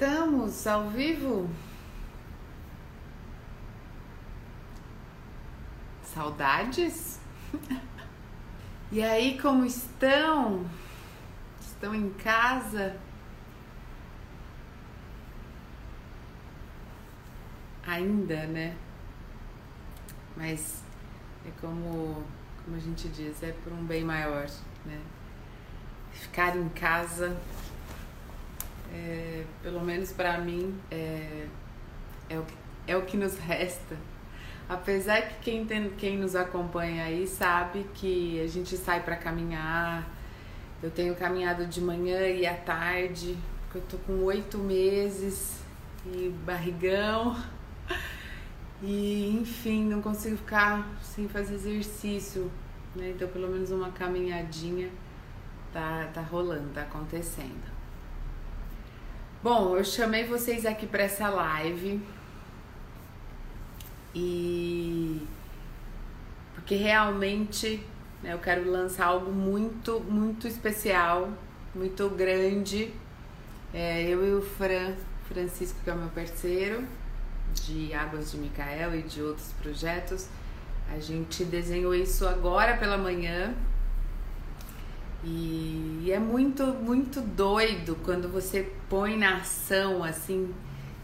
Estamos ao vivo? Saudades? E aí, como estão? Estão em casa? Ainda, né? Mas é como, como a gente diz, é por um bem maior, né? Ficar em casa é, pelo menos para mim, é, é, o que, é o que nos resta. Apesar que quem, tem, quem nos acompanha aí sabe que a gente sai para caminhar. Eu tenho caminhado de manhã e à tarde, porque eu tô com oito meses e barrigão. E enfim, não consigo ficar sem fazer exercício. Né? Então pelo menos uma caminhadinha tá, tá rolando, tá acontecendo. Bom, eu chamei vocês aqui para essa live e porque realmente né, eu quero lançar algo muito, muito especial, muito grande. É, eu e o Fran, Francisco, que é o meu parceiro de Águas de Micael e de outros projetos, a gente desenhou isso agora pela manhã e, é muito, muito doido quando você põe na ação assim.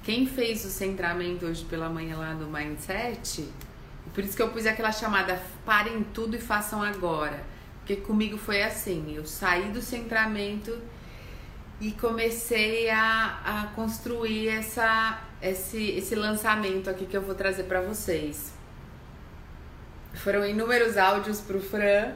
Quem fez o centramento hoje pela manhã lá no Mindset, por isso que eu pus aquela chamada parem tudo e façam agora. Porque comigo foi assim, eu saí do centramento e comecei a, a construir essa, esse, esse lançamento aqui que eu vou trazer para vocês. Foram inúmeros áudios pro Fran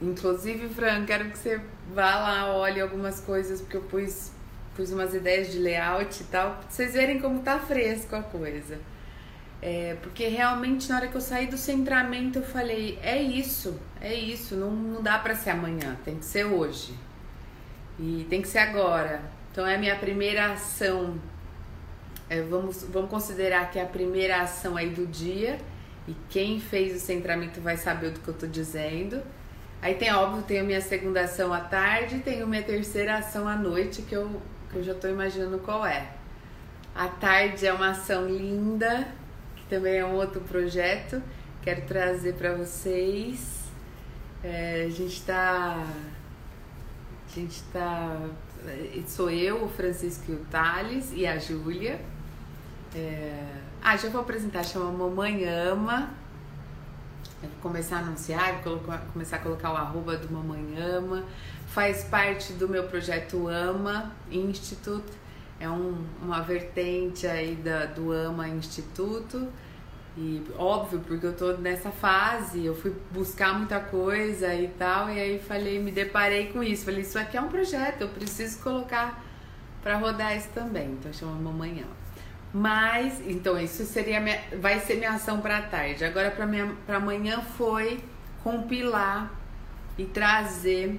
Inclusive, Fran, quero que você vá lá, olhe algumas coisas, porque eu pus, pus umas ideias de layout e tal, pra vocês verem como tá fresco a coisa. É, porque realmente na hora que eu saí do centramento eu falei, é isso, é isso, não, não dá para ser amanhã, tem que ser hoje. E tem que ser agora. Então é a minha primeira ação. É, vamos, vamos considerar que é a primeira ação aí do dia. E quem fez o centramento vai saber do que eu tô dizendo. Aí tem, óbvio, tem a minha segunda ação à tarde e tenho minha terceira ação à noite, que eu, que eu já estou imaginando qual é. À tarde é uma ação linda, que também é um outro projeto, quero trazer para vocês. É, a gente está. A gente está. Sou eu, o Francisco e o Thales e a Júlia. É, ah, já vou apresentar, chama Mamãe Ama começar a anunciar, começar a colocar o arroba do Mamãe Ama. Faz parte do meu projeto Ama Institute, é um, uma vertente aí da, do Ama Instituto. E óbvio, porque eu tô nessa fase, eu fui buscar muita coisa e tal, e aí falei, me deparei com isso. Falei, isso aqui é um projeto, eu preciso colocar para rodar isso também. Então chama Mamãe Ama. Mas, então, isso seria minha, vai ser minha ação para tarde. Agora, para amanhã, foi compilar e trazer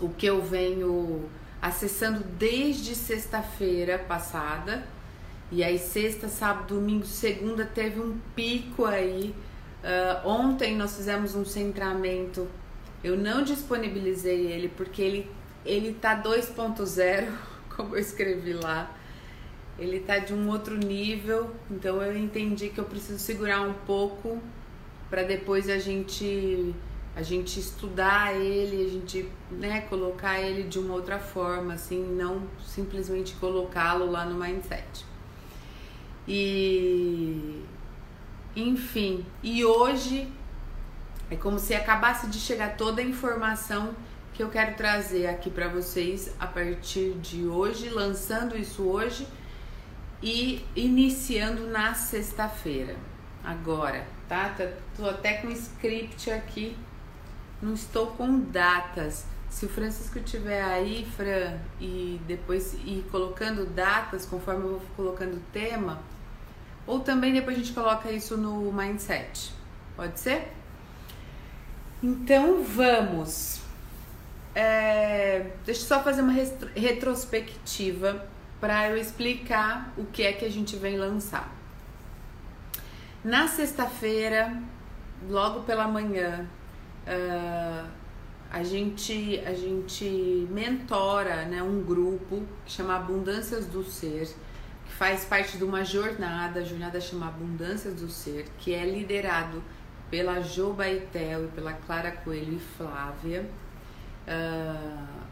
o que eu venho acessando desde sexta-feira passada. E aí, sexta, sábado, domingo, segunda, teve um pico aí. Uh, ontem nós fizemos um centramento. Eu não disponibilizei ele porque ele, ele tá 2.0, como eu escrevi lá ele tá de um outro nível, então eu entendi que eu preciso segurar um pouco para depois a gente a gente estudar ele, a gente, né, colocar ele de uma outra forma, assim, não simplesmente colocá-lo lá no mindset. E enfim, e hoje é como se acabasse de chegar toda a informação que eu quero trazer aqui para vocês a partir de hoje, lançando isso hoje e iniciando na sexta-feira. Agora, tá? Tô até com script aqui, não estou com datas. Se o Francisco tiver aí, Fran, e depois ir colocando datas conforme eu vou colocando o tema, ou também depois a gente coloca isso no mindset. Pode ser? Então vamos. É, deixa eu só fazer uma retrospectiva para eu explicar o que é que a gente vem lançar. Na sexta-feira, logo pela manhã, uh, a gente, a gente mentora né, um grupo que chama Abundâncias do Ser, que faz parte de uma jornada, a jornada chama Abundâncias do Ser, que é liderado pela Jo Baetel e pela Clara Coelho e Flávia. Uh,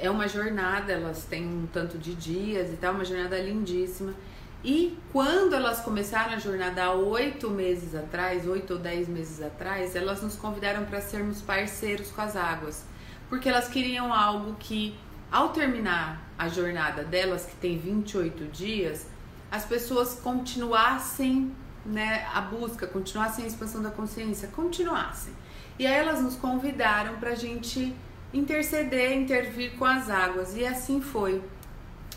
é uma jornada, elas têm um tanto de dias e tal, uma jornada lindíssima. E quando elas começaram a jornada há oito meses atrás, oito ou dez meses atrás, elas nos convidaram para sermos parceiros com as águas, porque elas queriam algo que, ao terminar a jornada delas, que tem 28 dias, as pessoas continuassem né, a busca, continuassem a expansão da consciência, continuassem. E aí elas nos convidaram para a gente interceder, intervir com as águas, e assim foi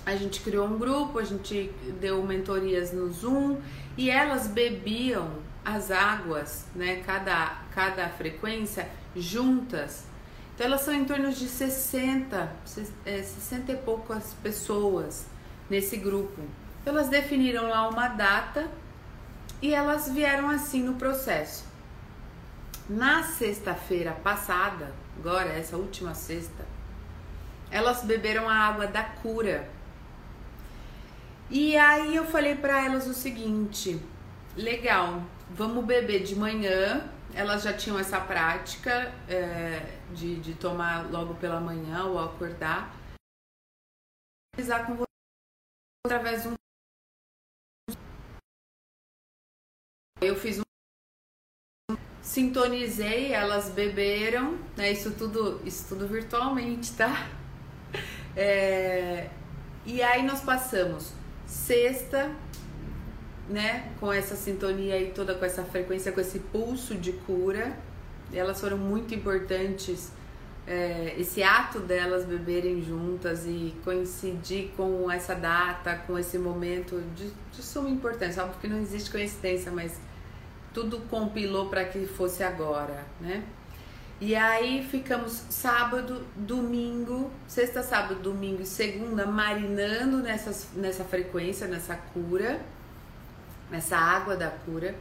a gente criou um grupo, a gente deu mentorias no Zoom e elas bebiam as águas, né, cada, cada frequência juntas. Então elas são em torno de 60, 60 é, e poucas pessoas nesse grupo. Elas definiram lá uma data e elas vieram assim no processo. Na sexta-feira passada, agora essa última sexta, elas beberam a água da cura e aí eu falei para elas o seguinte: legal, vamos beber de manhã. Elas já tinham essa prática é, de, de tomar logo pela manhã ou acordar. Realizar com você através de um. Eu fiz um. Sintonizei, elas beberam, né? Isso tudo, isso tudo virtualmente, tá? É, e aí nós passamos Sexta, né, com essa sintonia e toda com essa frequência, com esse pulso de cura, elas foram muito importantes. É, esse ato delas beberem juntas e coincidir com essa data, com esse momento de, de suma importância. Óbvio que não existe coincidência, mas tudo compilou para que fosse agora, né? E aí ficamos sábado, domingo, sexta, sábado, domingo e segunda marinando nessas, nessa frequência, nessa cura, nessa água da cura.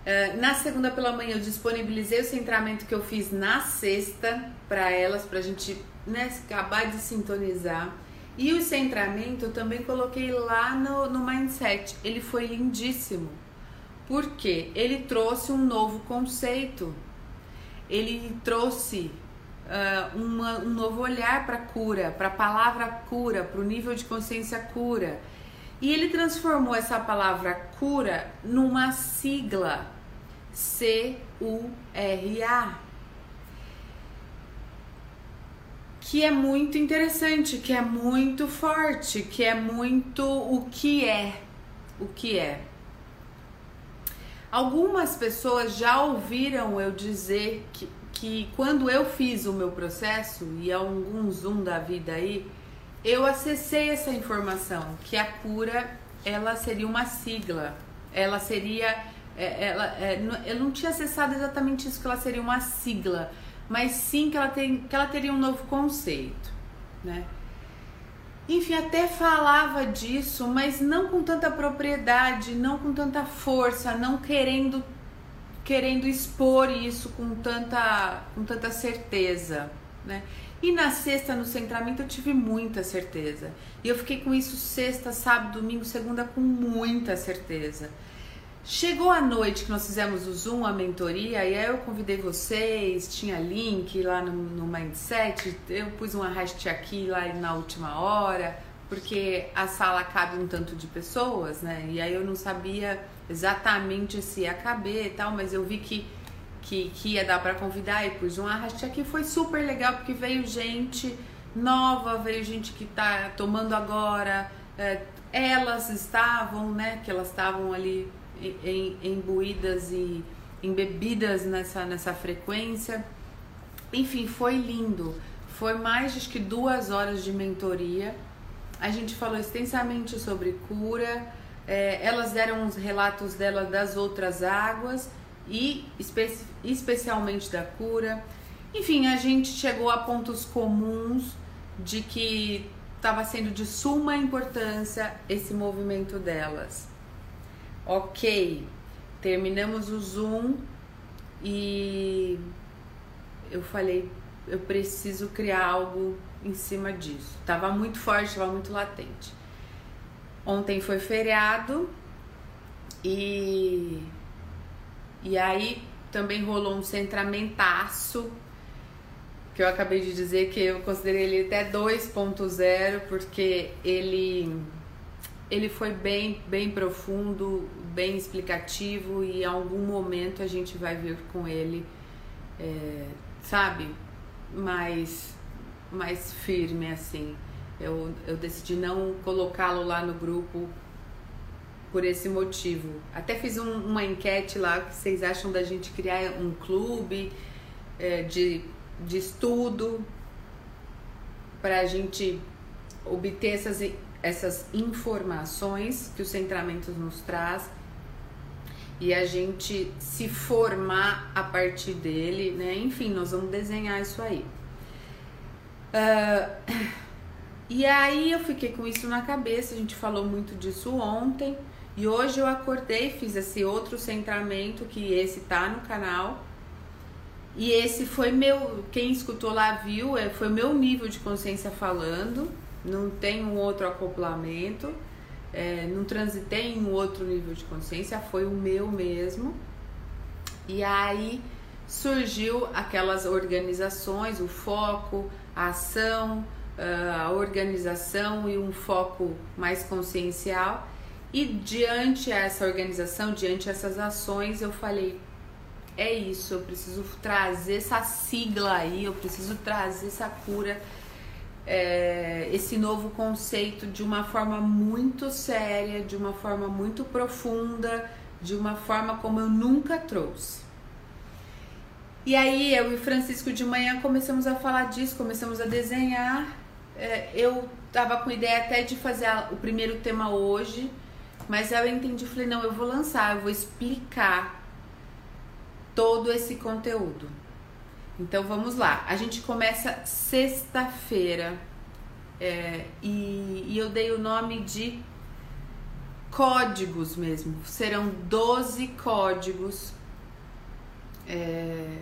Uh, na segunda pela manhã eu disponibilizei o centramento que eu fiz na sexta para elas, para a gente né, acabar de sintonizar. E o centramento eu também coloquei lá no, no Mindset. Ele foi lindíssimo. Porque ele trouxe um novo conceito ele trouxe uh, uma, um novo olhar para a cura, para a palavra cura, para o nível de consciência cura. E ele transformou essa palavra cura numa sigla C-U-R-A. Que é muito interessante, que é muito forte, que é muito o que é. O que é. Algumas pessoas já ouviram eu dizer que, que quando eu fiz o meu processo, e algum zoom da vida aí, eu acessei essa informação, que a cura ela seria uma sigla, ela seria. É, ela, é, eu não tinha acessado exatamente isso, que ela seria uma sigla, mas sim que ela, tem, que ela teria um novo conceito, né? Enfim, até falava disso, mas não com tanta propriedade, não com tanta força, não querendo querendo expor isso com tanta com tanta certeza, né? E na sexta no centramento eu tive muita certeza. E eu fiquei com isso sexta, sábado, domingo, segunda com muita certeza. Chegou a noite que nós fizemos o Zoom, a mentoria, e aí eu convidei vocês, tinha link lá no, no Mindset, eu pus um arraste aqui lá na última hora, porque a sala cabe um tanto de pessoas, né? E aí eu não sabia exatamente se ia caber e tal, mas eu vi que, que, que ia dar para convidar e pus um arraste aqui. Foi super legal porque veio gente nova, veio gente que tá tomando agora, é, elas estavam, né? Que elas estavam ali imbuídas e embebidas nessa, nessa frequência. Enfim, foi lindo. Foi mais de que duas horas de mentoria. A gente falou extensamente sobre cura. É, elas deram os relatos dela das outras águas e espe especialmente da cura. Enfim, a gente chegou a pontos comuns de que estava sendo de suma importância esse movimento delas. Ok, terminamos o Zoom e eu falei, eu preciso criar algo em cima disso. Tava muito forte, tava muito latente. Ontem foi feriado e e aí também rolou um centramentaço que eu acabei de dizer que eu considerei ele até 2.0 porque ele ele foi bem bem profundo, bem explicativo e em algum momento a gente vai vir com ele, é, sabe, mais mais firme assim. Eu, eu decidi não colocá-lo lá no grupo por esse motivo. Até fiz um, uma enquete lá, que vocês acham da gente criar um clube é, de, de estudo para a gente obter essas, essas informações que o Centramentos nos traz e a gente se formar a partir dele, né? Enfim, nós vamos desenhar isso aí. Uh, e aí eu fiquei com isso na cabeça, a gente falou muito disso ontem. E hoje eu acordei, fiz esse outro centramento, que esse tá no canal. E esse foi meu, quem escutou lá viu, é, foi meu nível de consciência falando. Não tem um outro acoplamento, é, não transitei em um outro nível de consciência, foi o meu mesmo. E aí surgiu aquelas organizações, o foco, a ação, ah, a organização e um foco mais consciencial. E diante essa organização, diante essas ações, eu falei: é isso, eu preciso trazer essa sigla aí, eu preciso trazer essa cura, é, esse novo conceito de uma forma muito séria, de uma forma muito profunda, de uma forma como eu nunca trouxe. E aí eu e Francisco de manhã começamos a falar disso, começamos a desenhar. É, eu tava com ideia até de fazer o primeiro tema hoje mas eu entendi, falei, não, eu vou lançar, eu vou explicar todo esse conteúdo. Então vamos lá. A gente começa sexta-feira é, e, e eu dei o nome de códigos mesmo. Serão 12 códigos é,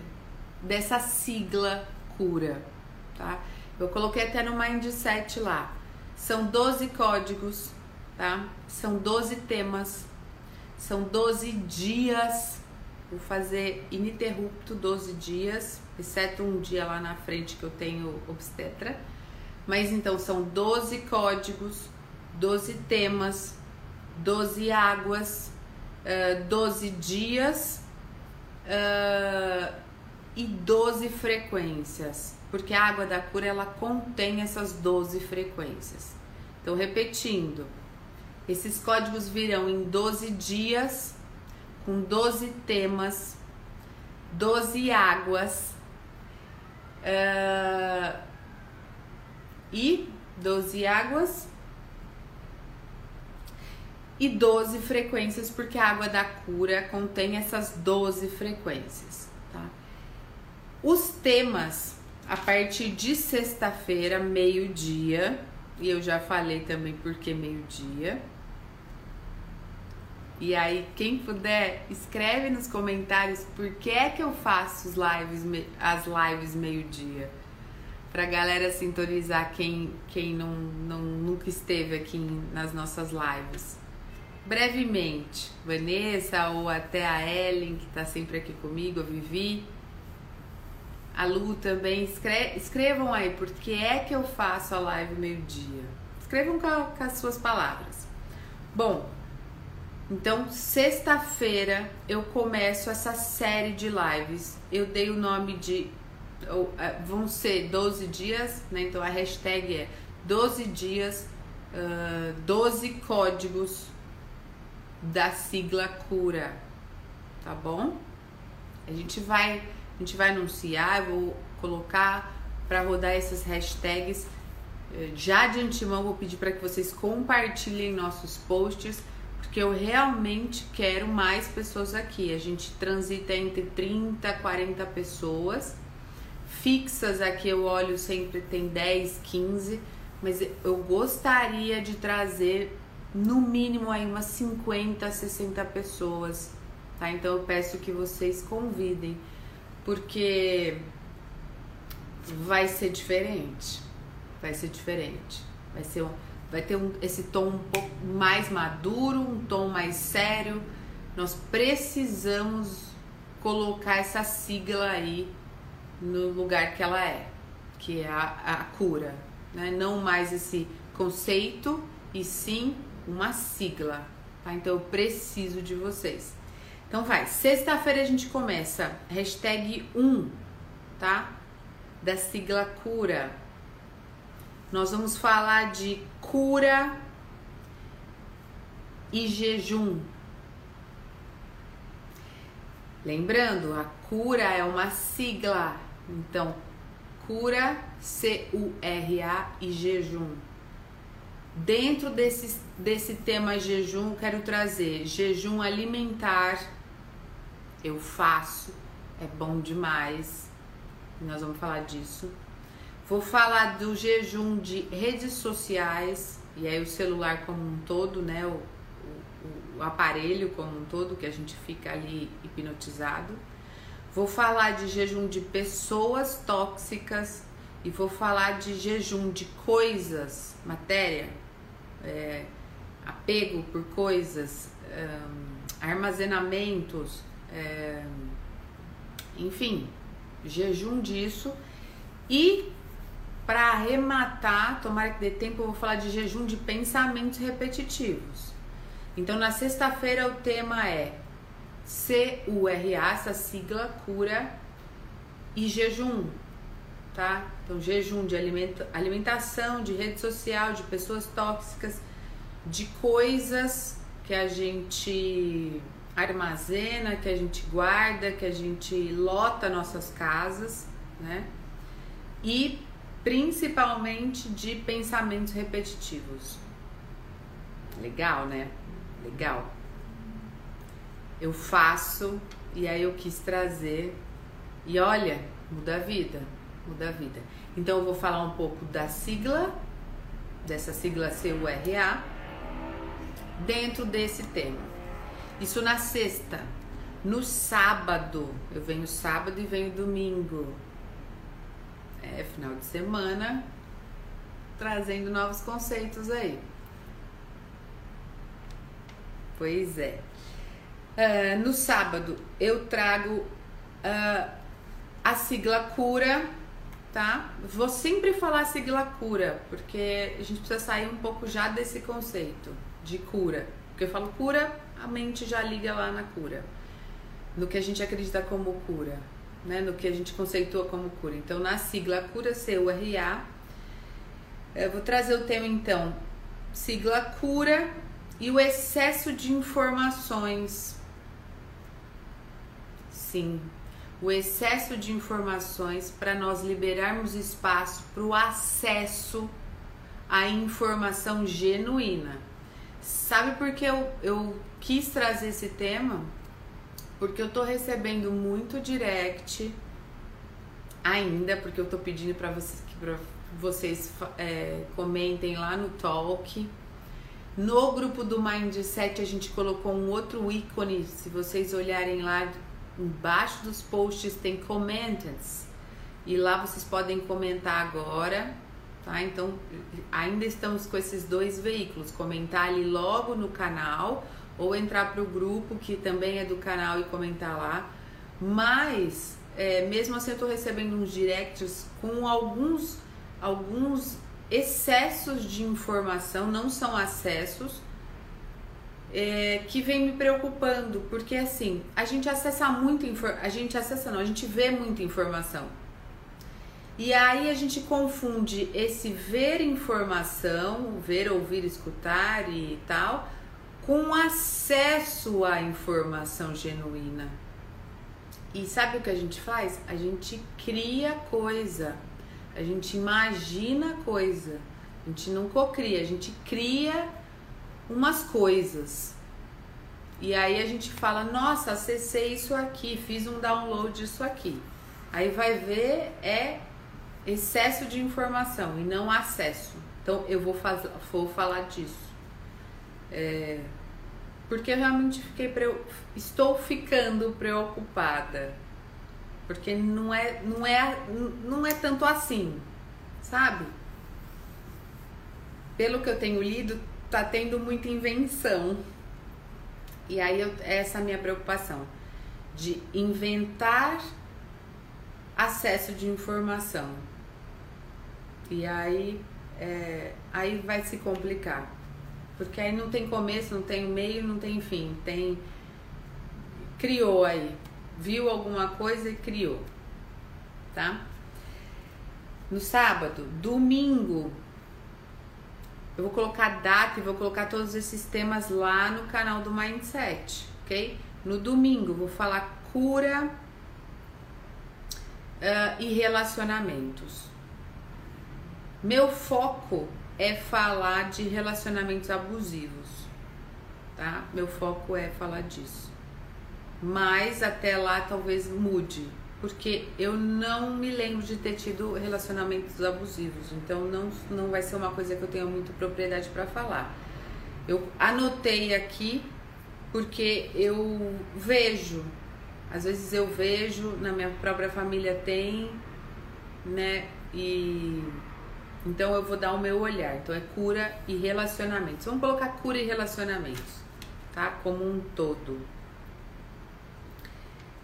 dessa sigla cura, tá? Eu coloquei até no Mindset lá. São 12 códigos tá? São 12 temas, são 12 dias. Vou fazer ininterrupto 12 dias, exceto um dia lá na frente que eu tenho obstetra. Mas então são 12 códigos, 12 temas, 12 águas, uh, 12 dias uh, e 12 frequências. Porque a água da cura ela contém essas 12 frequências. Então, repetindo, esses códigos virão em 12 dias, com 12 temas, 12 águas uh, e 12 águas e 12 frequências, porque a água da cura contém essas 12 frequências. Tá? Os temas, a partir de sexta-feira, meio-dia, e eu já falei também porque meio-dia e aí, quem puder, escreve nos comentários por que é que eu faço os lives, as lives meio-dia. Pra galera sintonizar quem, quem não, não, nunca esteve aqui nas nossas lives. Brevemente, Vanessa ou até a Ellen, que tá sempre aqui comigo, a Vivi, a Lu também, escre escrevam aí por que é que eu faço a live meio-dia. Escrevam com, com as suas palavras. Bom, então, sexta-feira eu começo essa série de lives. Eu dei o nome de. É, vão ser 12 dias, né? Então a hashtag é 12 dias, uh, 12 códigos da sigla cura. Tá bom? A gente vai, a gente vai anunciar, eu vou colocar para rodar essas hashtags. Eh, já de antemão vou pedir para que vocês compartilhem nossos posts porque eu realmente quero mais pessoas aqui. A gente transita entre 30 e 40 pessoas. Fixas aqui eu olho sempre tem 10, 15, mas eu gostaria de trazer no mínimo aí umas 50, 60 pessoas, tá? Então eu peço que vocês convidem, porque vai ser diferente. Vai ser diferente. Vai ser um, vai ter um, esse tom um pouco mais maduro, um tom mais sério. Nós precisamos colocar essa sigla aí no lugar que ela é, que é a, a cura, né? Não mais esse conceito e sim uma sigla, tá? Então eu preciso de vocês. Então vai, sexta-feira a gente começa, hashtag 1, tá? Da sigla cura. Nós vamos falar de cura e jejum. Lembrando, a cura é uma sigla. Então, cura, C-U-R-A e jejum. Dentro desse, desse tema jejum, quero trazer jejum alimentar. Eu faço, é bom demais. Nós vamos falar disso. Vou falar do jejum de redes sociais, e aí o celular como um todo, né? O, o, o aparelho como um todo, que a gente fica ali hipnotizado. Vou falar de jejum de pessoas tóxicas e vou falar de jejum de coisas, matéria, é, apego por coisas, armazenamentos, é, enfim, jejum disso. E para arrematar, tomara que dê tempo, eu vou falar de jejum de pensamentos repetitivos. Então, na sexta-feira, o tema é C-U-R-A, essa sigla, cura e jejum, tá? Então, jejum de alimentação, de rede social, de pessoas tóxicas, de coisas que a gente armazena, que a gente guarda, que a gente lota nossas casas, né? E principalmente de pensamentos repetitivos. Legal, né? Legal. Eu faço e aí eu quis trazer e olha, muda a vida muda a vida. Então eu vou falar um pouco da sigla, dessa sigla CURA, dentro desse tema. Isso na sexta. No sábado, eu venho sábado e venho domingo. É final de semana, trazendo novos conceitos aí. Pois é. Uh, no sábado eu trago uh, a sigla cura tá? Vou sempre falar sigla cura, porque a gente precisa sair um pouco já desse conceito de cura. Porque eu falo cura, a mente já liga lá na cura. No que a gente acredita como cura, né? No que a gente conceitua como cura. Então, na sigla cura C-U-R-A, eu vou trazer o tema então, sigla cura e o excesso de informações. Sim, o excesso de informações para nós liberarmos espaço para o acesso à informação genuína. Sabe por que eu, eu quis trazer esse tema? Porque eu tô recebendo muito direct ainda, porque eu tô pedindo para vocês que pra vocês é, comentem lá no talk. No grupo do Mindset a gente colocou um outro ícone, se vocês olharem lá Embaixo dos posts tem comments e lá vocês podem comentar agora, tá? Então ainda estamos com esses dois veículos, comentar ali logo no canal ou entrar para o grupo que também é do canal e comentar lá. Mas é, mesmo assim eu estou recebendo uns directs com alguns alguns excessos de informação, não são acessos, é, que vem me preocupando, porque assim, a gente acessa muito, a gente acessa não, a gente vê muita informação. E aí a gente confunde esse ver informação, ver, ouvir, escutar e tal, com acesso à informação genuína. E sabe o que a gente faz? A gente cria coisa, a gente imagina coisa, a gente não cocria, a gente cria umas coisas. E aí a gente fala, nossa, acessei isso aqui, fiz um download disso aqui. Aí vai ver é excesso de informação e não acesso. Então eu vou, fazer, vou falar disso. É, porque eu realmente fiquei estou ficando preocupada. porque não é, não é, não é tanto assim, sabe? Pelo que eu tenho lido, tá tendo muita invenção. E aí eu, essa é a minha preocupação de inventar acesso de informação. E aí, é, aí vai se complicar. Porque aí não tem começo, não tem meio, não tem fim. Tem. Criou aí. Viu alguma coisa e criou. Tá? No sábado, domingo, eu vou colocar data e vou colocar todos esses temas lá no canal do Mindset, ok? No domingo, vou falar cura uh, e relacionamentos. Meu foco é falar de relacionamentos abusivos, tá? Meu foco é falar disso. Mas até lá talvez mude, porque eu não me lembro de ter tido relacionamentos abusivos, então não, não vai ser uma coisa que eu tenha muito propriedade para falar. Eu anotei aqui porque eu vejo, às vezes eu vejo, na minha própria família tem, né? E então eu vou dar o meu olhar. Então é cura e relacionamentos. Vamos colocar cura e relacionamentos, tá? Como um todo.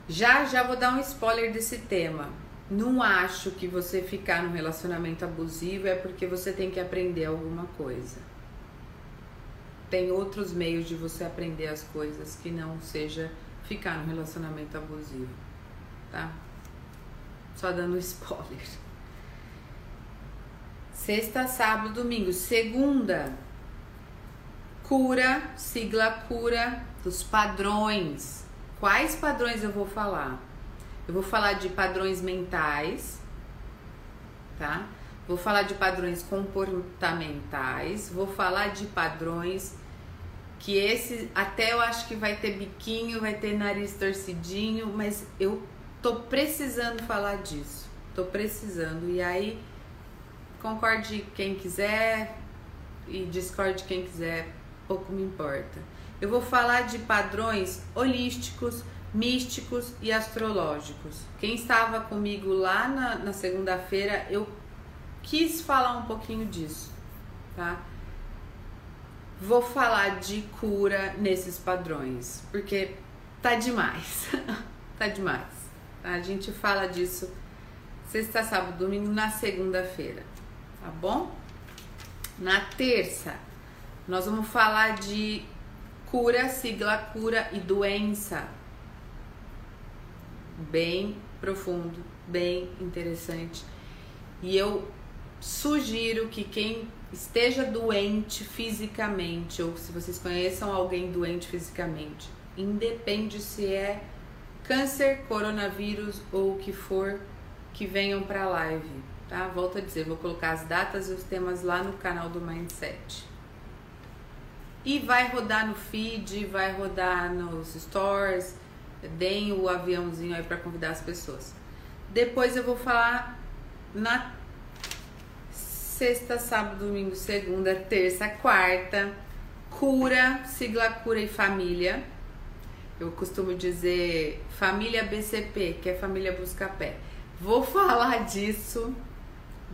Já já vou dar um spoiler desse tema. Não acho que você ficar num relacionamento abusivo é porque você tem que aprender alguma coisa. Tem outros meios de você aprender as coisas que não seja ficar num relacionamento abusivo, tá? Só dando spoiler. Sexta, sábado, domingo. Segunda, cura, sigla cura dos padrões. Quais padrões eu vou falar? Eu vou falar de padrões mentais, tá? Vou falar de padrões comportamentais, vou falar de padrões que esse até eu acho que vai ter biquinho, vai ter nariz torcidinho, mas eu tô precisando falar disso. Tô precisando. E aí Concorde quem quiser e discorde quem quiser, pouco me importa. Eu vou falar de padrões holísticos, místicos e astrológicos. Quem estava comigo lá na, na segunda-feira, eu quis falar um pouquinho disso, tá? Vou falar de cura nesses padrões, porque tá demais. tá demais. A gente fala disso sexta, sábado, domingo, na segunda-feira tá bom? Na terça, nós vamos falar de cura, sigla cura e doença. Bem profundo, bem interessante. E eu sugiro que quem esteja doente fisicamente, ou se vocês conheçam alguém doente fisicamente, independe se é câncer, coronavírus ou o que for, que venham para a live tá? Volto a dizer, vou colocar as datas e os temas lá no canal do Mindset. E vai rodar no feed, vai rodar nos stores, deem o aviãozinho aí para convidar as pessoas. Depois eu vou falar na sexta, sábado, domingo, segunda, terça, quarta, cura, sigla cura e família. Eu costumo dizer família BCP, que é família busca pé. Vou falar disso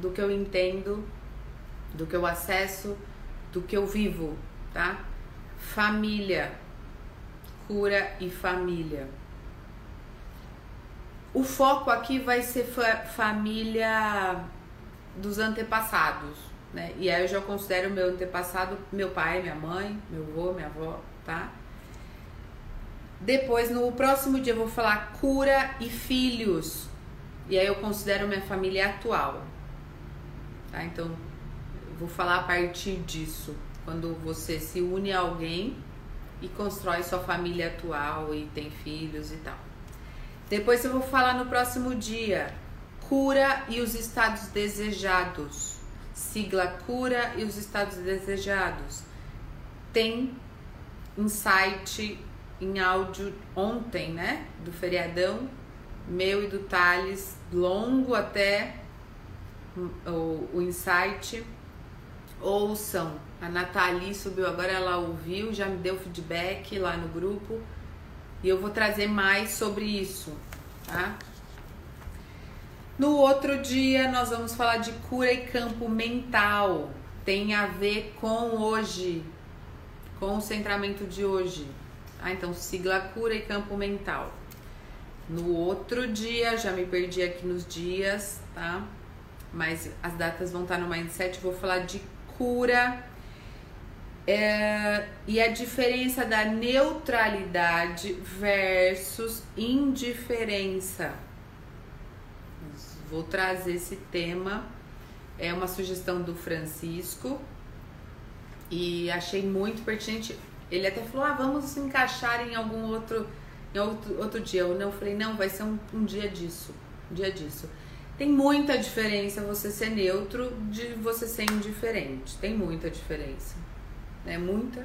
do que eu entendo, do que eu acesso, do que eu vivo, tá? Família, cura e família. O foco aqui vai ser fa família dos antepassados, né? E aí eu já considero meu antepassado meu pai, minha mãe, meu avô, minha avó, tá? Depois, no próximo dia, eu vou falar cura e filhos. E aí eu considero minha família atual. Tá? Então, vou falar a partir disso. Quando você se une a alguém e constrói sua família atual e tem filhos e tal. Depois eu vou falar no próximo dia. Cura e os estados desejados. Sigla cura e os estados desejados. Tem insight em áudio ontem, né? Do feriadão, meu e do Thales, longo até o, o insight, ouçam. A Nathalie subiu agora, ela ouviu, já me deu feedback lá no grupo e eu vou trazer mais sobre isso, tá? No outro dia, nós vamos falar de cura e campo mental. Tem a ver com hoje, com o centramento de hoje. Ah, então sigla cura e campo mental. No outro dia, já me perdi aqui nos dias, tá? Mas as datas vão estar no mindset. Vou falar de cura é, e a diferença da neutralidade versus indiferença. Vou trazer esse tema. É uma sugestão do Francisco e achei muito pertinente. Ele até falou: ah, vamos encaixar em algum outro, em outro, outro dia. Eu não falei: não, vai ser um, um dia disso. Um dia disso. Tem muita diferença você ser neutro de você ser indiferente. Tem muita diferença. Né? Muita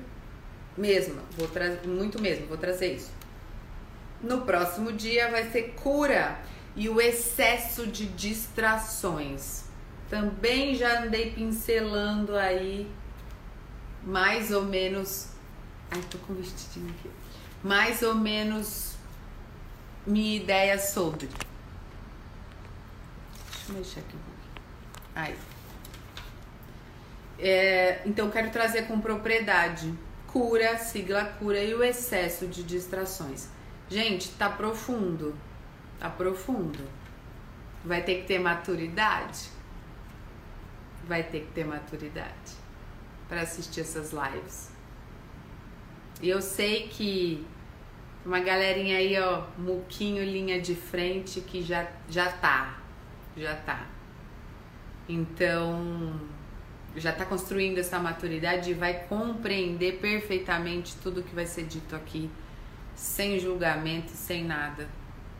mesmo. Vou trazer muito mesmo, vou trazer isso. No próximo dia vai ser cura e o excesso de distrações. Também já andei pincelando aí mais ou menos. Ai, tô com vestidinho aqui. Mais ou menos minha ideia sobre. Deixa eu mexer aqui um. Aí. É, então, quero trazer com propriedade cura, sigla cura e o excesso de distrações. Gente, tá profundo. Tá profundo. Vai ter que ter maturidade. Vai ter que ter maturidade para assistir essas lives. E eu sei que uma galerinha aí, ó, muquinho linha de frente que já já tá. Já tá. Então, já está construindo essa maturidade e vai compreender perfeitamente tudo que vai ser dito aqui, sem julgamento, sem nada.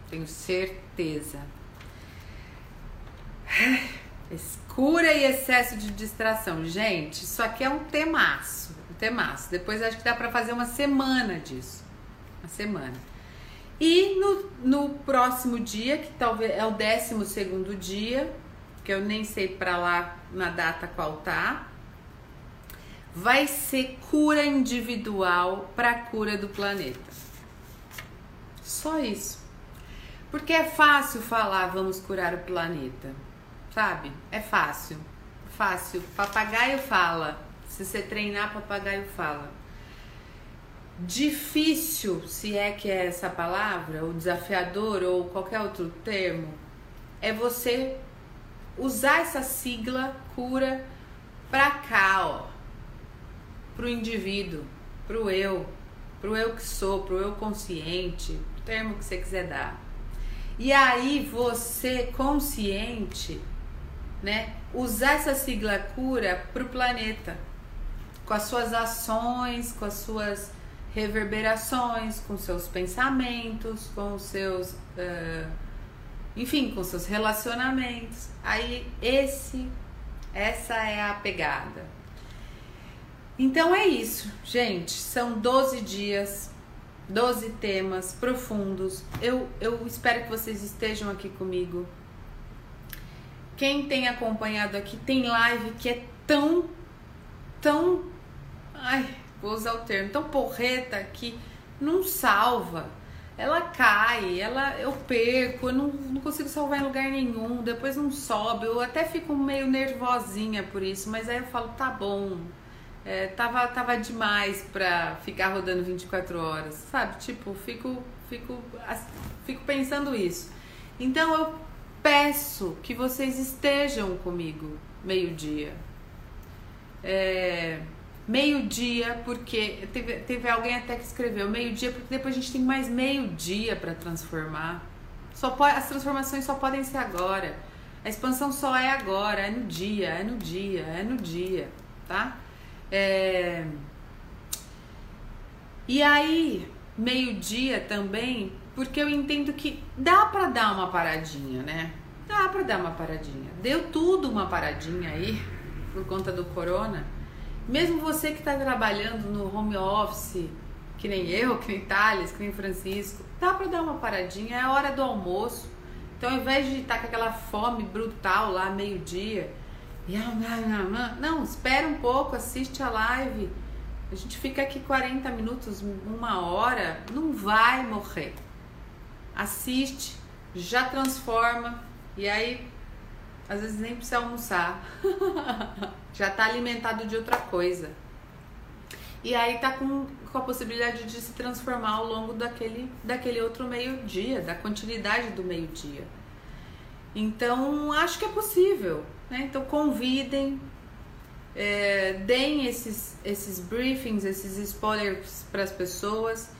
Tenho certeza. Escura e excesso de distração. Gente, isso aqui é um temaço. Um temaço. Depois acho que dá para fazer uma semana disso. Uma semana. E no, no próximo dia, que talvez é o décimo segundo dia, que eu nem sei para lá na data qual tá, vai ser cura individual para cura do planeta. Só isso. Porque é fácil falar vamos curar o planeta, sabe? É fácil. Fácil. Papagaio fala. Se você treinar, papagaio fala. Difícil, se é que é essa palavra, ou desafiador, ou qualquer outro termo, é você usar essa sigla cura para cá, ó, pro indivíduo, pro eu, pro eu que sou, pro eu consciente, termo que você quiser dar. E aí você consciente, né, usar essa sigla cura pro planeta, com as suas ações, com as suas reverberações, com seus pensamentos, com seus uh, enfim, com seus relacionamentos. Aí esse essa é a pegada. Então é isso, gente. São 12 dias, 12 temas profundos. Eu, eu espero que vocês estejam aqui comigo. Quem tem acompanhado aqui tem live que é tão, tão. Ai, vou usar o termo, tão porreta que não salva ela cai, ela eu perco, eu não, não consigo salvar em lugar nenhum, depois não sobe, eu até fico meio nervosinha por isso, mas aí eu falo, tá bom, é, tava, tava demais pra ficar rodando 24 horas, sabe? Tipo, fico, fico, fico pensando isso. Então eu peço que vocês estejam comigo meio-dia. É, Meio-dia, porque teve, teve alguém até que escreveu meio-dia, porque depois a gente tem mais meio-dia para transformar. Só pode, as transformações só podem ser agora. A expansão só é agora, é no dia, é no dia, é no dia, tá? É... E aí, meio-dia também, porque eu entendo que dá para dar uma paradinha, né? Dá para dar uma paradinha. Deu tudo uma paradinha aí por conta do corona. Mesmo você que está trabalhando no home office, que nem eu, que nem Thales, que nem Francisco, dá para dar uma paradinha, é hora do almoço. Então, ao invés de estar tá com aquela fome brutal lá, meio-dia, não, espera um pouco, assiste a live. A gente fica aqui 40 minutos, uma hora, não vai morrer. Assiste, já transforma, E aí, às vezes nem precisa almoçar. Já tá alimentado de outra coisa. E aí tá com, com a possibilidade de se transformar ao longo daquele, daquele outro meio-dia, da continuidade do meio-dia. Então, acho que é possível. Né? Então, convidem, é, deem esses, esses briefings, esses spoilers para as pessoas.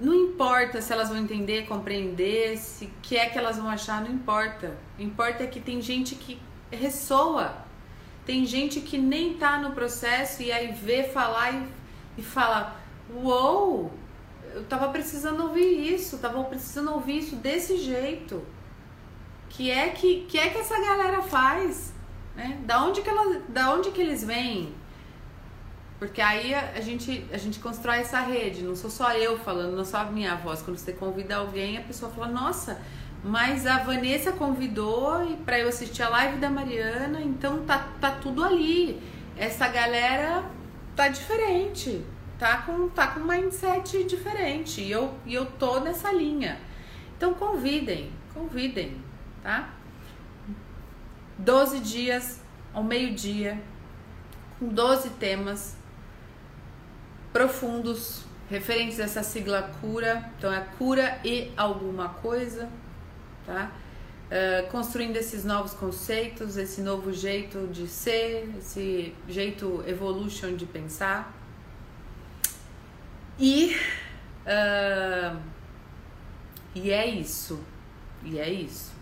Não importa se elas vão entender, compreender, se que é que elas vão achar, não importa. O importa é que tem gente que ressoa. Tem gente que nem tá no processo e aí vê falar e, e fala: Uou, eu tava precisando ouvir isso, tava precisando ouvir isso desse jeito. Que é que, que é que essa galera faz? Né? Da, onde que ela, da onde que eles vêm? Porque aí a, a, gente, a gente constrói essa rede, não sou só eu falando, não só a minha voz. Quando você convida alguém, a pessoa fala, nossa, mas a Vanessa convidou para eu assistir a live da Mariana, então tá, tá tudo ali. Essa galera tá diferente, tá com, tá com um mindset diferente. E eu, e eu tô nessa linha. Então convidem, convidem, tá? 12 dias ao meio-dia, com 12 temas profundos referentes a essa sigla cura. Então é cura e alguma coisa, tá? Uh, construindo esses novos conceitos, esse novo jeito de ser, esse jeito evolution de pensar. E, uh, e é isso. E é isso.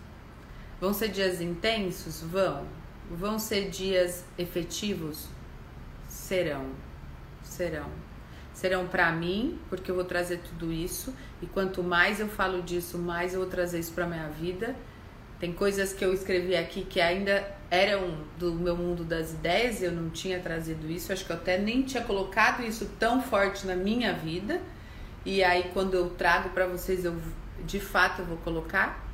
Vão ser dias intensos? Vão. Vão ser dias efetivos? Serão. Serão. Serão para mim, porque eu vou trazer tudo isso. E quanto mais eu falo disso, mais eu vou trazer isso para minha vida. Tem coisas que eu escrevi aqui que ainda eram do meu mundo das ideias, eu não tinha trazido isso, acho que eu até nem tinha colocado isso tão forte na minha vida. E aí quando eu trago para vocês, eu de fato eu vou colocar.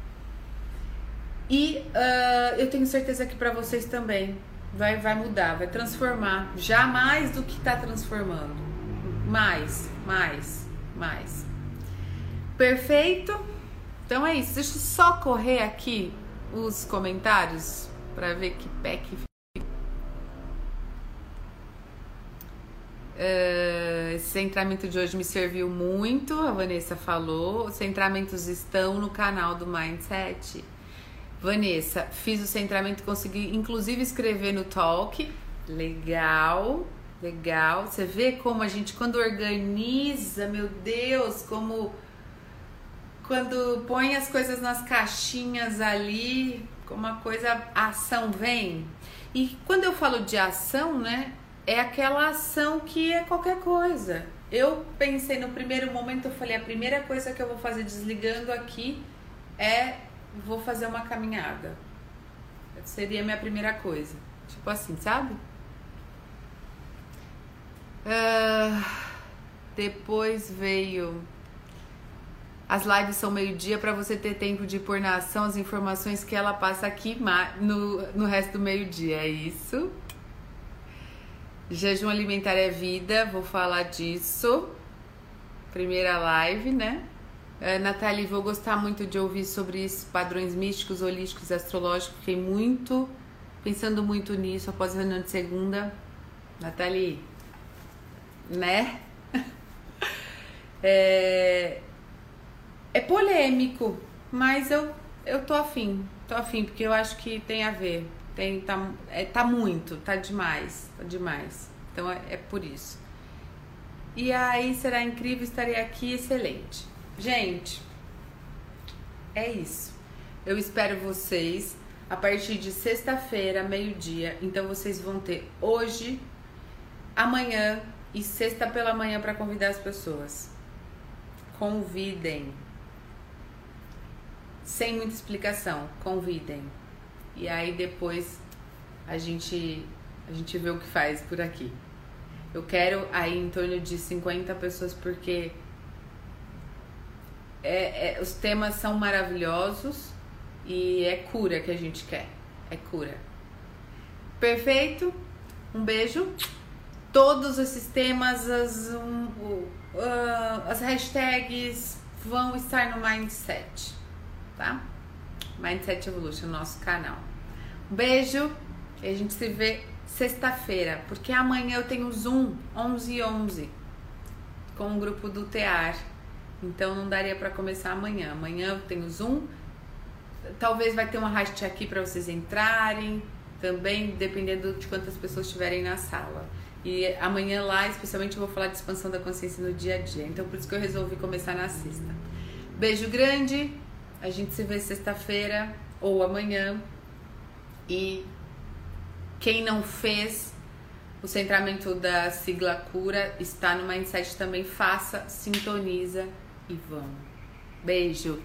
E uh, eu tenho certeza que para vocês também vai, vai mudar, vai transformar. Já mais do que está transformando. Mais, mais, mais. Perfeito? Então é isso. Deixa eu só correr aqui os comentários para ver que pé que Uh, esse centramento de hoje me serviu muito, a Vanessa falou. Os centramentos estão no canal do Mindset. Vanessa, fiz o centramento, consegui inclusive escrever no Talk. Legal, legal. Você vê como a gente, quando organiza, meu Deus, como quando põe as coisas nas caixinhas ali, como a coisa, a ação vem. E quando eu falo de ação, né, é aquela ação que é qualquer coisa. Eu pensei no primeiro momento, eu falei, a primeira coisa que eu vou fazer desligando aqui é vou fazer uma caminhada. Seria a minha primeira coisa. Tipo assim, sabe? Uh, depois veio. As lives são meio-dia para você ter tempo de pôr na ação as informações que ela passa aqui no, no resto do meio-dia. É isso. Jejum alimentar é vida, vou falar disso. Primeira live, né? Uh, vou gostar muito de ouvir sobre isso, padrões místicos, holísticos e astrológicos. Fiquei muito, pensando muito nisso após a reunião de segunda. Nathalie, né? é, é polêmico, mas eu, eu tô afim, tô afim, porque eu acho que tem a ver. Tem, tá, é, tá muito, tá demais, tá demais. Então é, é por isso. E aí será incrível, estarei aqui, excelente. Gente, é isso. Eu espero vocês a partir de sexta-feira, meio-dia. Então vocês vão ter hoje, amanhã e sexta pela manhã para convidar as pessoas. Convidem. Sem muita explicação, convidem. E aí depois a gente a gente vê o que faz por aqui. Eu quero aí em torno de 50 pessoas porque é, é, os temas são maravilhosos e é cura que a gente quer. É cura. Perfeito? Um beijo. Todos esses temas, as, um, uh, as hashtags vão estar no mindset, tá? Mindset Evolution, nosso canal. Beijo e a gente se vê sexta-feira, porque amanhã eu tenho Zoom 11 e 11 com o grupo do TEAR. Então não daria para começar amanhã. Amanhã eu tenho Zoom. Talvez vai ter uma hashtag aqui para vocês entrarem, também dependendo de quantas pessoas estiverem na sala. E amanhã lá, especialmente, eu vou falar de expansão da consciência no dia a dia. Então por isso que eu resolvi começar na sexta. Beijo grande. A gente se vê sexta-feira ou amanhã. E quem não fez o centramento da sigla cura está no mindset também. Faça, sintoniza e vamos. Beijo.